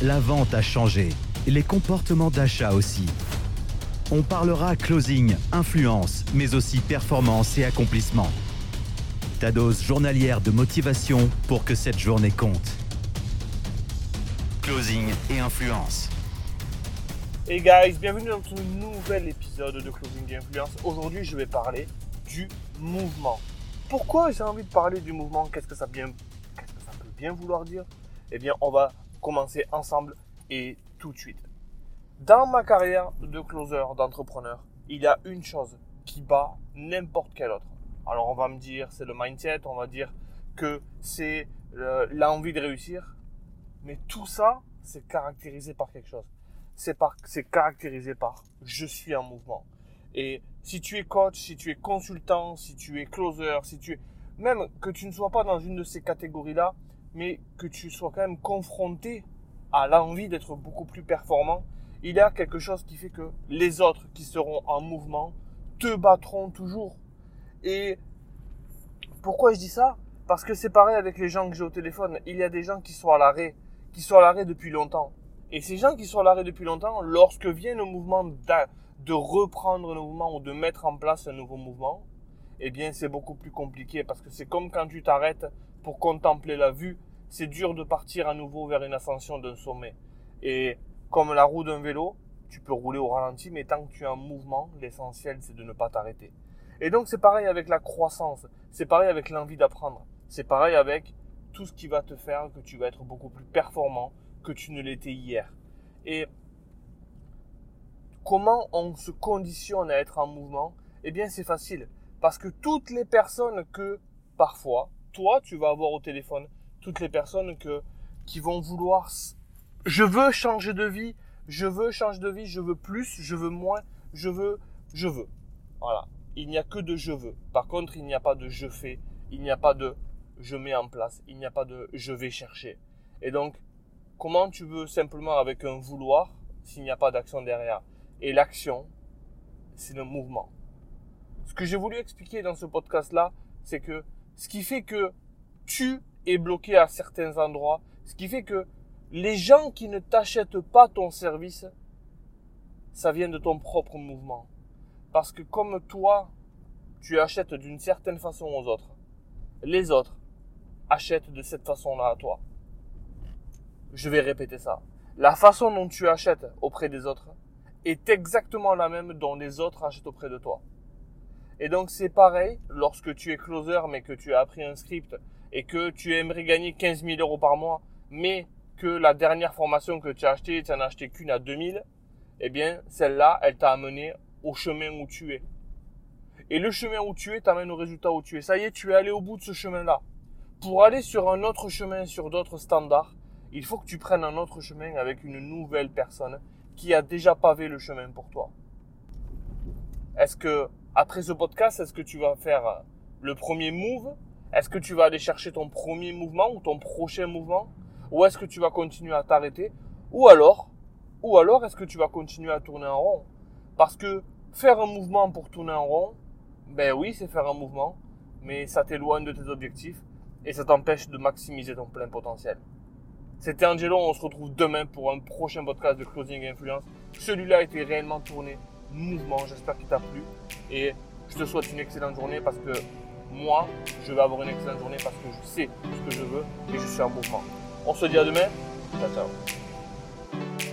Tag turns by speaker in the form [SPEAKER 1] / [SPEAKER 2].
[SPEAKER 1] la vente a changé, les comportements d'achat aussi. On parlera closing, influence, mais aussi performance et accomplissement. Ta dose journalière de motivation pour que cette journée compte. Closing et influence.
[SPEAKER 2] Hey guys, bienvenue dans ce nouvel épisode de Closing et Influence. Aujourd'hui, je vais parler du mouvement. Pourquoi j'ai envie de parler du mouvement? Qu'est-ce que ça, que ça peut bien vouloir dire? Eh bien, on va commencer ensemble et tout de suite. Dans ma carrière de closer, d'entrepreneur, il y a une chose qui bat n'importe quelle autre. Alors on va me dire c'est le mindset, on va dire que c'est euh, l'envie de réussir, mais tout ça c'est caractérisé par quelque chose. C'est par, c'est caractérisé par je suis en mouvement. Et si tu es coach, si tu es consultant, si tu es closer, si tu es même que tu ne sois pas dans une de ces catégories-là, mais que tu sois quand même confronté à l'envie d'être beaucoup plus performant, il y a quelque chose qui fait que les autres qui seront en mouvement te battront toujours. Et pourquoi je dis ça? Parce que c'est pareil avec les gens que j'ai au téléphone. Il y a des gens qui sont à l'arrêt, qui sont à l'arrêt depuis longtemps. Et ces gens qui sont à l'arrêt depuis longtemps, lorsque vient le mouvement de reprendre le mouvement ou de mettre en place un nouveau mouvement, eh bien c'est beaucoup plus compliqué parce que c'est comme quand tu t'arrêtes pour contempler la vue, c'est dur de partir à nouveau vers une ascension d'un sommet. Et comme la roue d'un vélo, tu peux rouler au ralenti, mais tant que tu es en mouvement, l'essentiel c'est de ne pas t'arrêter. Et donc c'est pareil avec la croissance, c'est pareil avec l'envie d'apprendre, c'est pareil avec tout ce qui va te faire que tu vas être beaucoup plus performant que tu ne l'étais hier. Et comment on se conditionne à être en mouvement? Eh bien c'est facile, parce que toutes les personnes que parfois, toi tu vas avoir au téléphone, toutes les personnes que, qui vont vouloir je veux changer de vie, je veux changer de vie, je veux plus, je veux moins, je veux, je veux. Voilà. Il n'y a que de je veux. Par contre, il n'y a pas de je fais, il n'y a pas de je mets en place, il n'y a pas de je vais chercher. Et donc, comment tu veux simplement avec un vouloir s'il n'y a pas d'action derrière? Et l'action, c'est le mouvement. Ce que j'ai voulu expliquer dans ce podcast-là, c'est que ce qui fait que tu es bloqué à certains endroits, ce qui fait que les gens qui ne t'achètent pas ton service, ça vient de ton propre mouvement. Parce que comme toi, tu achètes d'une certaine façon aux autres, les autres achètent de cette façon-là à toi. Je vais répéter ça. La façon dont tu achètes auprès des autres est exactement la même dont les autres achètent auprès de toi. Et donc c'est pareil lorsque tu es closer mais que tu as appris un script et que tu aimerais gagner 15 000 euros par mois, mais que la dernière formation que tu as achetée, tu n'en as acheté qu'une à 2000, eh bien, celle-là, elle t'a amené au chemin où tu es. Et le chemin où tu es t'amène au résultat où tu es. Ça y est, tu es allé au bout de ce chemin-là. Pour aller sur un autre chemin, sur d'autres standards, il faut que tu prennes un autre chemin avec une nouvelle personne qui a déjà pavé le chemin pour toi. Est-ce que, après ce podcast, est-ce que tu vas faire le premier move? Est-ce que tu vas aller chercher ton premier mouvement ou ton prochain mouvement? Ou est-ce que tu vas continuer à t'arrêter? Ou alors, ou alors est-ce que tu vas continuer à tourner en rond? Parce que faire un mouvement pour tourner en rond, ben oui, c'est faire un mouvement, mais ça t'éloigne de tes objectifs et ça t'empêche de maximiser ton plein potentiel. C'était Angelo, on se retrouve demain pour un prochain podcast de Closing Influence. Celui-là a été réellement tourné mouvement, j'espère qu'il t'a plu et je te souhaite une excellente journée parce que moi, je vais avoir une excellente journée parce que je sais ce que je veux et je suis en mouvement. On se dit à demain. Ciao, ciao.